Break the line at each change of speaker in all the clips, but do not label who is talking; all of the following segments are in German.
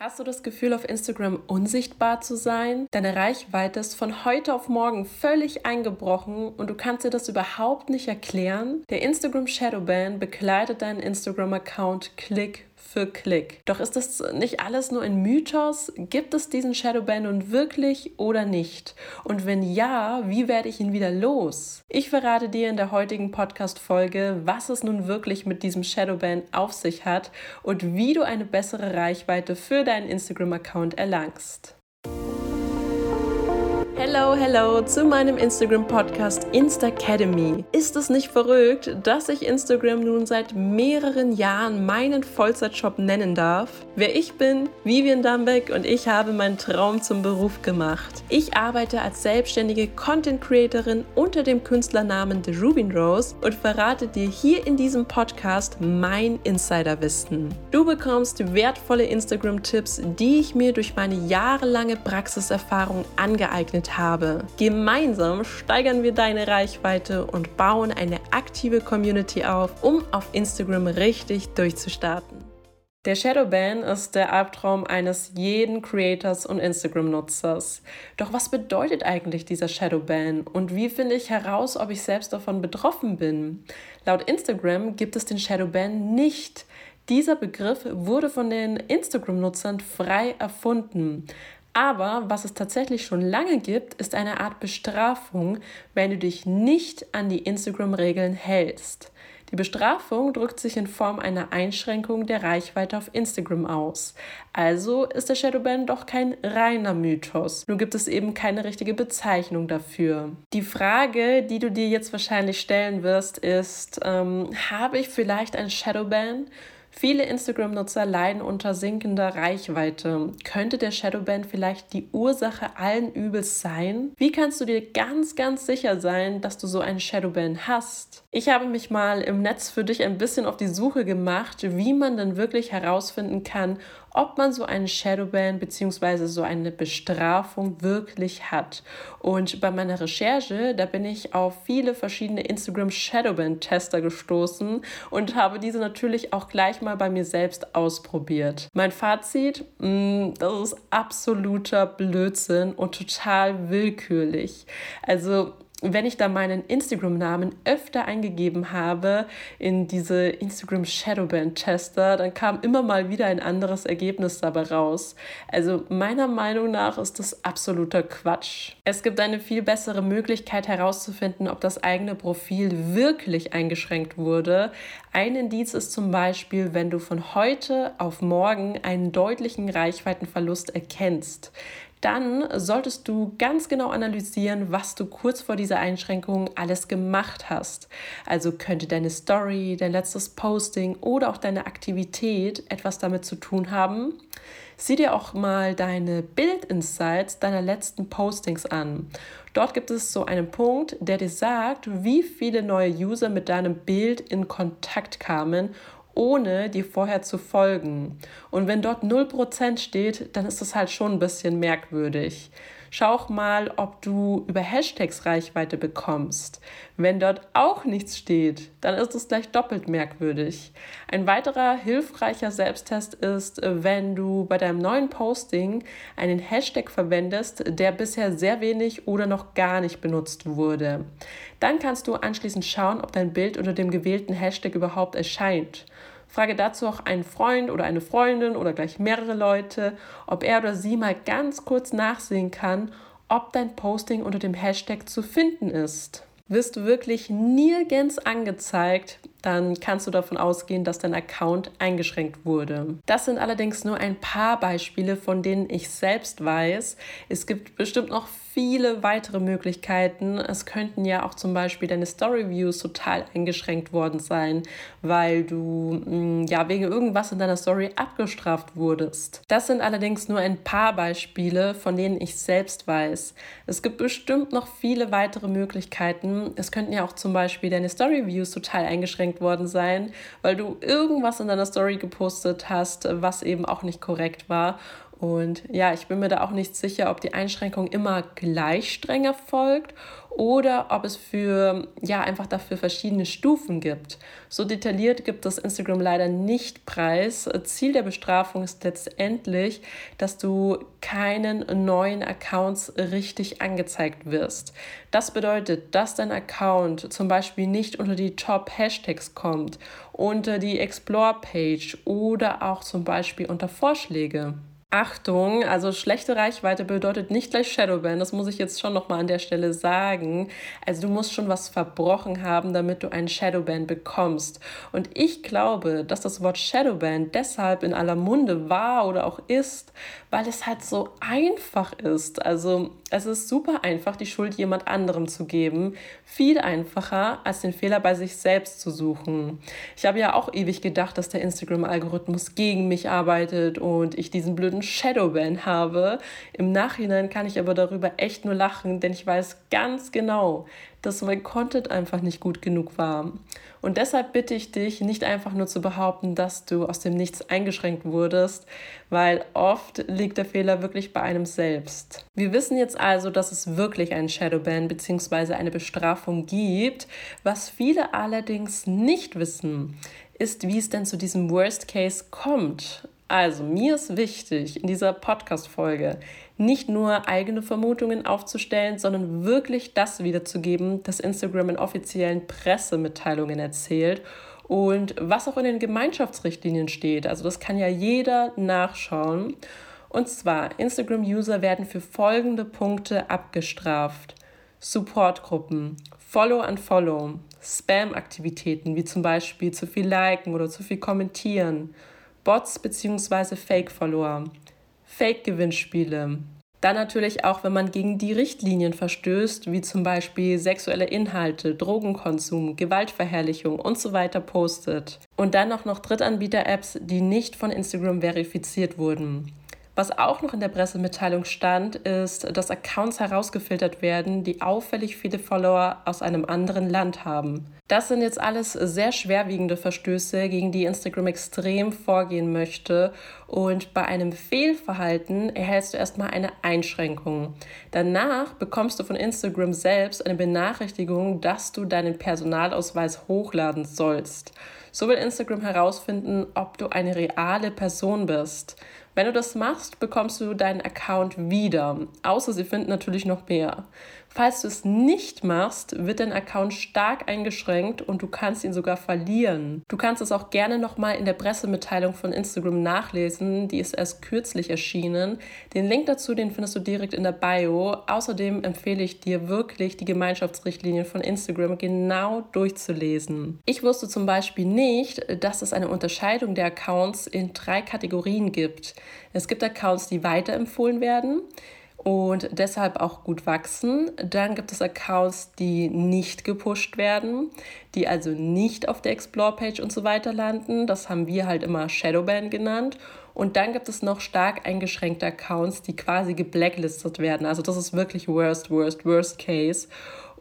Hast du das Gefühl, auf Instagram unsichtbar zu sein? Deine Reichweite ist von heute auf morgen völlig eingebrochen und du kannst dir das überhaupt nicht erklären? Der Instagram Shadowban begleitet deinen Instagram-Account Klick für Klick. Doch ist das nicht alles nur ein Mythos? Gibt es diesen Shadowban nun wirklich oder nicht? Und wenn ja, wie werde ich ihn wieder los? Ich verrate dir in der heutigen Podcast-Folge, was es nun wirklich mit diesem Shadowban auf sich hat und wie du eine bessere Reichweite für deinen Instagram-Account erlangst. Hello, hello zu meinem Instagram-Podcast Instacademy. Ist es nicht verrückt, dass ich Instagram nun seit mehreren Jahren meinen Vollzeitjob nennen darf? Wer ich bin, Vivian Dambeck und ich habe meinen Traum zum Beruf gemacht. Ich arbeite als selbstständige Content-Creatorin unter dem Künstlernamen The Rubin Rose und verrate dir hier in diesem Podcast mein Insiderwissen. Du bekommst wertvolle Instagram-Tipps, die ich mir durch meine jahrelange Praxiserfahrung angeeignet habe. Gemeinsam steigern wir deine Reichweite und bauen eine aktive Community auf, um auf Instagram richtig durchzustarten. Der Shadowban ist der Albtraum eines jeden Creators und Instagram-Nutzers. Doch was bedeutet eigentlich dieser Shadowban und wie finde ich heraus, ob ich selbst davon betroffen bin? Laut Instagram gibt es den Shadowban nicht. Dieser Begriff wurde von den Instagram-Nutzern frei erfunden. Aber was es tatsächlich schon lange gibt, ist eine Art Bestrafung, wenn du dich nicht an die Instagram-Regeln hältst. Die Bestrafung drückt sich in Form einer Einschränkung der Reichweite auf Instagram aus. Also ist der Shadowban doch kein reiner Mythos. Nur gibt es eben keine richtige Bezeichnung dafür. Die Frage, die du dir jetzt wahrscheinlich stellen wirst, ist, ähm, habe ich vielleicht ein Shadowban? Viele Instagram-Nutzer leiden unter sinkender Reichweite. Könnte der Shadowban vielleicht die Ursache allen Übels sein? Wie kannst du dir ganz, ganz sicher sein, dass du so einen Shadowban hast? Ich habe mich mal im Netz für dich ein bisschen auf die Suche gemacht, wie man dann wirklich herausfinden kann, ob man so einen Shadowban bzw. so eine Bestrafung wirklich hat. Und bei meiner Recherche, da bin ich auf viele verschiedene Instagram Shadowban Tester gestoßen und habe diese natürlich auch gleich mal bei mir selbst ausprobiert. Mein Fazit, mh, mm, das ist absoluter Blödsinn und total willkürlich. Also wenn ich da meinen Instagram-Namen öfter eingegeben habe in diese Instagram Shadowband Tester, dann kam immer mal wieder ein anderes Ergebnis dabei raus. Also meiner Meinung nach ist das absoluter Quatsch. Es gibt eine viel bessere Möglichkeit herauszufinden, ob das eigene Profil wirklich eingeschränkt wurde. Ein Indiz ist zum Beispiel, wenn du von heute auf morgen einen deutlichen Reichweitenverlust erkennst dann solltest du ganz genau analysieren, was du kurz vor dieser Einschränkung alles gemacht hast. Also könnte deine Story, dein letztes Posting oder auch deine Aktivität etwas damit zu tun haben. Sieh dir auch mal deine Bildinsights deiner letzten Postings an. Dort gibt es so einen Punkt, der dir sagt, wie viele neue User mit deinem Bild in Kontakt kamen ohne dir vorher zu folgen. Und wenn dort 0% steht, dann ist das halt schon ein bisschen merkwürdig. Schau auch mal, ob du über Hashtags Reichweite bekommst. Wenn dort auch nichts steht, dann ist es gleich doppelt merkwürdig. Ein weiterer hilfreicher Selbsttest ist, wenn du bei deinem neuen Posting einen Hashtag verwendest, der bisher sehr wenig oder noch gar nicht benutzt wurde. Dann kannst du anschließend schauen, ob dein Bild unter dem gewählten Hashtag überhaupt erscheint. Frage dazu auch einen Freund oder eine Freundin oder gleich mehrere Leute, ob er oder sie mal ganz kurz nachsehen kann, ob dein Posting unter dem Hashtag zu finden ist. Wirst du wirklich nirgends angezeigt, dann kannst du davon ausgehen, dass dein Account eingeschränkt wurde. Das sind allerdings nur ein paar Beispiele, von denen ich selbst weiß. Es gibt bestimmt noch viele weitere Möglichkeiten. Es könnten ja auch zum Beispiel deine Story Views total eingeschränkt worden sein, weil du mm, ja wegen irgendwas in deiner Story abgestraft wurdest. Das sind allerdings nur ein paar Beispiele, von denen ich selbst weiß. Es gibt bestimmt noch viele weitere Möglichkeiten. Es könnten ja auch zum Beispiel deine Story Views total eingeschränkt abgelenkt worden sein, weil du irgendwas in deiner Story gepostet hast, was eben auch nicht korrekt war. Und ja, ich bin mir da auch nicht sicher, ob die Einschränkung immer gleich streng erfolgt oder ob es für, ja, einfach dafür verschiedene Stufen gibt. So detailliert gibt das Instagram leider nicht preis. Ziel der Bestrafung ist letztendlich, dass du keinen neuen Accounts richtig angezeigt wirst. Das bedeutet, dass dein Account zum Beispiel nicht unter die Top-Hashtags kommt, unter die Explore-Page oder auch zum Beispiel unter Vorschläge. Achtung, also schlechte Reichweite bedeutet nicht gleich Shadowban, das muss ich jetzt schon nochmal an der Stelle sagen. Also du musst schon was verbrochen haben, damit du einen Shadowban bekommst. Und ich glaube, dass das Wort Shadowban deshalb in aller Munde war oder auch ist, weil es halt so einfach ist. Also es ist super einfach, die Schuld jemand anderem zu geben. Viel einfacher, als den Fehler bei sich selbst zu suchen. Ich habe ja auch ewig gedacht, dass der Instagram-Algorithmus gegen mich arbeitet und ich diesen blöden Shadowban habe. Im Nachhinein kann ich aber darüber echt nur lachen, denn ich weiß ganz genau, dass mein Content einfach nicht gut genug war. Und deshalb bitte ich dich, nicht einfach nur zu behaupten, dass du aus dem Nichts eingeschränkt wurdest, weil oft liegt der Fehler wirklich bei einem selbst. Wir wissen jetzt also, dass es wirklich einen Shadowban bzw. eine Bestrafung gibt. Was viele allerdings nicht wissen, ist, wie es denn zu diesem Worst Case kommt. Also, mir ist wichtig in dieser Podcast-Folge nicht nur eigene Vermutungen aufzustellen, sondern wirklich das wiederzugeben, das Instagram in offiziellen Pressemitteilungen erzählt und was auch in den Gemeinschaftsrichtlinien steht. Also, das kann ja jeder nachschauen. Und zwar, Instagram-User werden für folgende Punkte abgestraft. Supportgruppen, Follow and Follow, Spam-Aktivitäten wie zum Beispiel zu viel liken oder zu viel kommentieren, Bots bzw. Fake-Follower, Fake-Gewinnspiele. Dann natürlich auch, wenn man gegen die Richtlinien verstößt, wie zum Beispiel sexuelle Inhalte, Drogenkonsum, Gewaltverherrlichung und so weiter postet. Und dann auch noch Drittanbieter-Apps, die nicht von Instagram verifiziert wurden. Was auch noch in der Pressemitteilung stand, ist, dass Accounts herausgefiltert werden, die auffällig viele Follower aus einem anderen Land haben. Das sind jetzt alles sehr schwerwiegende Verstöße, gegen die Instagram extrem vorgehen möchte. Und bei einem Fehlverhalten erhältst du erstmal eine Einschränkung. Danach bekommst du von Instagram selbst eine Benachrichtigung, dass du deinen Personalausweis hochladen sollst. So will Instagram herausfinden, ob du eine reale Person bist. Wenn du das machst, bekommst du deinen Account wieder, außer sie finden natürlich noch mehr. Falls du es nicht machst, wird dein Account stark eingeschränkt und du kannst ihn sogar verlieren. Du kannst es auch gerne nochmal in der Pressemitteilung von Instagram nachlesen, die ist erst kürzlich erschienen. Den Link dazu, den findest du direkt in der Bio. Außerdem empfehle ich dir wirklich, die Gemeinschaftsrichtlinien von Instagram genau durchzulesen. Ich wusste zum Beispiel nicht, dass es eine Unterscheidung der Accounts in drei Kategorien gibt. Es gibt Accounts, die weiterempfohlen werden und deshalb auch gut wachsen. Dann gibt es Accounts, die nicht gepusht werden, die also nicht auf der Explore-Page und so weiter landen. Das haben wir halt immer Shadowban genannt. Und dann gibt es noch stark eingeschränkte Accounts, die quasi geblacklistet werden. Also das ist wirklich worst, worst, worst case.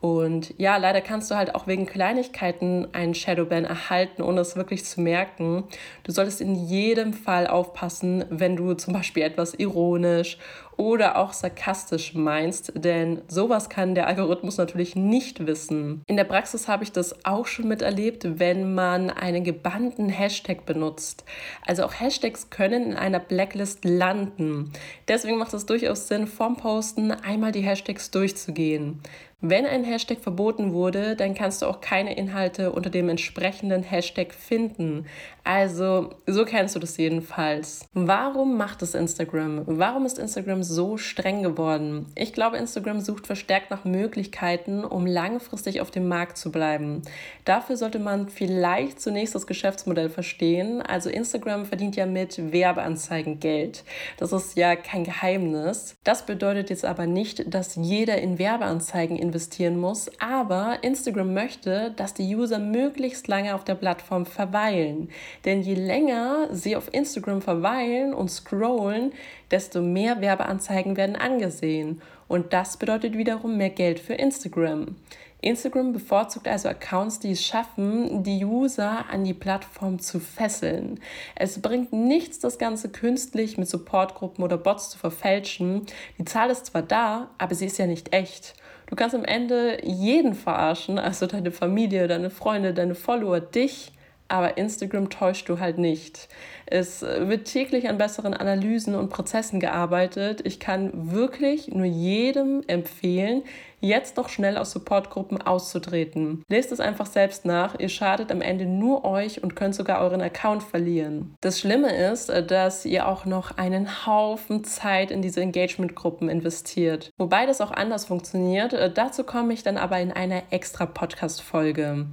Und ja, leider kannst du halt auch wegen Kleinigkeiten einen Shadowban erhalten, ohne es wirklich zu merken. Du solltest in jedem Fall aufpassen, wenn du zum Beispiel etwas ironisch oder auch sarkastisch meinst, denn sowas kann der Algorithmus natürlich nicht wissen. In der Praxis habe ich das auch schon miterlebt, wenn man einen gebannten Hashtag benutzt. Also auch Hashtags können in einer Blacklist landen. Deswegen macht es durchaus Sinn, vom Posten einmal die Hashtags durchzugehen. Wenn ein Hashtag verboten wurde, dann kannst du auch keine Inhalte unter dem entsprechenden Hashtag finden. Also, so kennst du das jedenfalls. Warum macht es Instagram? Warum ist Instagram so streng geworden? Ich glaube, Instagram sucht verstärkt nach Möglichkeiten, um langfristig auf dem Markt zu bleiben. Dafür sollte man vielleicht zunächst das Geschäftsmodell verstehen. Also, Instagram verdient ja mit Werbeanzeigen Geld. Das ist ja kein Geheimnis. Das bedeutet jetzt aber nicht, dass jeder in Werbeanzeigen investieren muss, aber Instagram möchte, dass die User möglichst lange auf der Plattform verweilen. Denn je länger sie auf Instagram verweilen und scrollen, desto mehr Werbeanzeigen werden angesehen. Und das bedeutet wiederum mehr Geld für Instagram. Instagram bevorzugt also Accounts, die es schaffen, die User an die Plattform zu fesseln. Es bringt nichts, das Ganze künstlich mit Supportgruppen oder Bots zu verfälschen. Die Zahl ist zwar da, aber sie ist ja nicht echt. Du kannst am Ende jeden verarschen, also deine Familie, deine Freunde, deine Follower, dich aber Instagram täuscht du halt nicht. Es wird täglich an besseren Analysen und Prozessen gearbeitet. Ich kann wirklich nur jedem empfehlen, jetzt noch schnell aus Supportgruppen auszutreten. Lest es einfach selbst nach. Ihr schadet am Ende nur euch und könnt sogar euren Account verlieren. Das Schlimme ist, dass ihr auch noch einen Haufen Zeit in diese Engagement-Gruppen investiert. Wobei das auch anders funktioniert. Dazu komme ich dann aber in einer extra Podcast-Folge.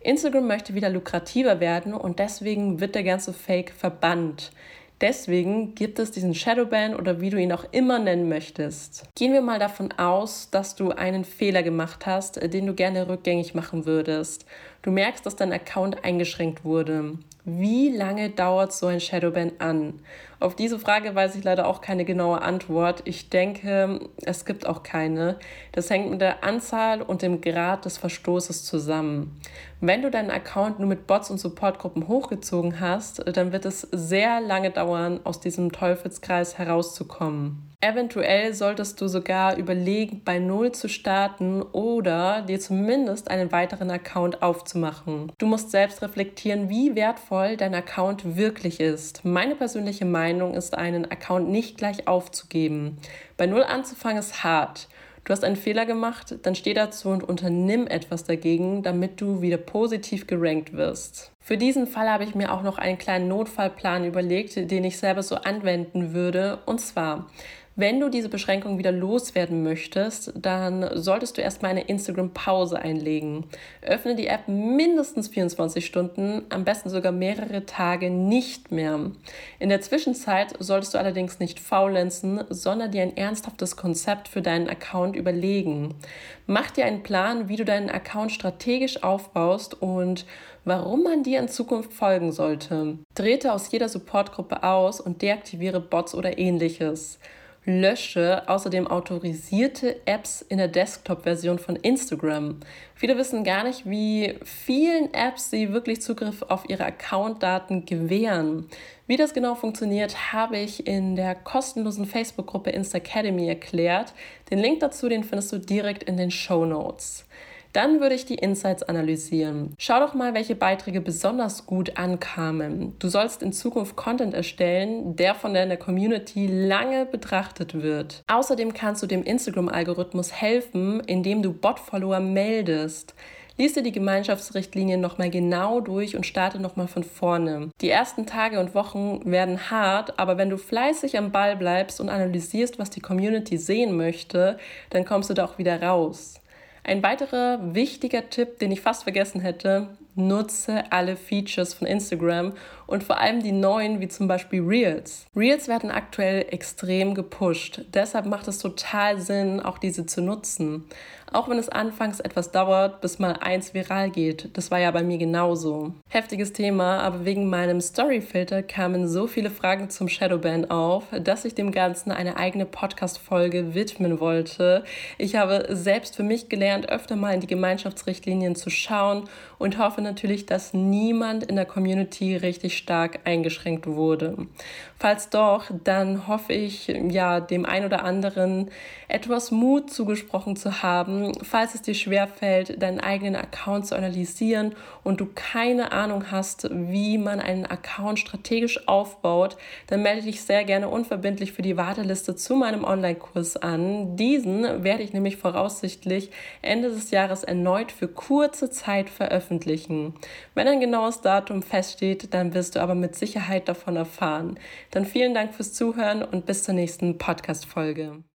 Instagram möchte wieder lukrativer werden und deswegen wird der ganze Fake verbannt. Deswegen gibt es diesen Shadowban oder wie du ihn auch immer nennen möchtest. Gehen wir mal davon aus, dass du einen Fehler gemacht hast, den du gerne rückgängig machen würdest. Du merkst, dass dein Account eingeschränkt wurde. Wie lange dauert so ein Shadowban an? Auf diese Frage weiß ich leider auch keine genaue Antwort. Ich denke, es gibt auch keine. Das hängt mit der Anzahl und dem Grad des Verstoßes zusammen. Wenn du deinen Account nur mit Bots und Supportgruppen hochgezogen hast, dann wird es sehr lange dauern, aus diesem Teufelskreis herauszukommen. Eventuell solltest du sogar überlegen, bei Null zu starten oder dir zumindest einen weiteren Account aufzumachen. Du musst selbst reflektieren, wie wertvoll dein Account wirklich ist. Meine persönliche Meinung ist, einen Account nicht gleich aufzugeben. Bei Null anzufangen ist hart. Du hast einen Fehler gemacht, dann steh dazu und unternimm etwas dagegen, damit du wieder positiv gerankt wirst. Für diesen Fall habe ich mir auch noch einen kleinen Notfallplan überlegt, den ich selber so anwenden würde. Und zwar, wenn du diese Beschränkung wieder loswerden möchtest, dann solltest du erstmal eine Instagram-Pause einlegen. Öffne die App mindestens 24 Stunden, am besten sogar mehrere Tage nicht mehr. In der Zwischenzeit solltest du allerdings nicht faulenzen, sondern dir ein ernsthaftes Konzept für deinen Account überlegen. Mach dir einen Plan, wie du deinen Account strategisch aufbaust und warum man dir in Zukunft folgen sollte. Trete aus jeder Supportgruppe aus und deaktiviere Bots oder ähnliches lösche außerdem autorisierte Apps in der Desktop-Version von Instagram. Viele wissen gar nicht, wie vielen Apps sie wirklich Zugriff auf ihre Account-Daten gewähren. Wie das genau funktioniert, habe ich in der kostenlosen Facebook-Gruppe Instacademy erklärt. Den Link dazu, den findest du direkt in den Show Notes. Dann würde ich die Insights analysieren. Schau doch mal, welche Beiträge besonders gut ankamen. Du sollst in Zukunft Content erstellen, der von deiner Community lange betrachtet wird. Außerdem kannst du dem Instagram-Algorithmus helfen, indem du Bot-Follower meldest. Lies dir die Gemeinschaftsrichtlinien nochmal genau durch und starte nochmal von vorne. Die ersten Tage und Wochen werden hart, aber wenn du fleißig am Ball bleibst und analysierst, was die Community sehen möchte, dann kommst du da auch wieder raus. Ein weiterer wichtiger Tipp, den ich fast vergessen hätte, nutze alle Features von Instagram und vor allem die neuen, wie zum Beispiel Reels. Reels werden aktuell extrem gepusht. Deshalb macht es total Sinn, auch diese zu nutzen. Auch wenn es anfangs etwas dauert, bis mal eins viral geht. Das war ja bei mir genauso. Heftiges Thema, aber wegen meinem Storyfilter kamen so viele Fragen zum Shadowban auf, dass ich dem Ganzen eine eigene Podcast-Folge widmen wollte. Ich habe selbst für mich gelernt, öfter mal in die Gemeinschaftsrichtlinien zu schauen und hoffe natürlich, dass niemand in der Community richtig stark eingeschränkt wurde. Falls doch, dann hoffe ich, ja, dem ein oder anderen etwas Mut zugesprochen zu haben, falls es dir schwerfällt, deinen eigenen Account zu analysieren und du keine Ahnung hast, wie man einen Account strategisch aufbaut, dann melde dich sehr gerne unverbindlich für die Warteliste zu meinem Online-Kurs an. Diesen werde ich nämlich voraussichtlich Ende des Jahres erneut für kurze Zeit veröffentlichen. Wenn ein genaues Datum feststeht, dann wirst du aber mit Sicherheit davon erfahren. Dann vielen Dank fürs Zuhören und bis zur nächsten Podcast-Folge.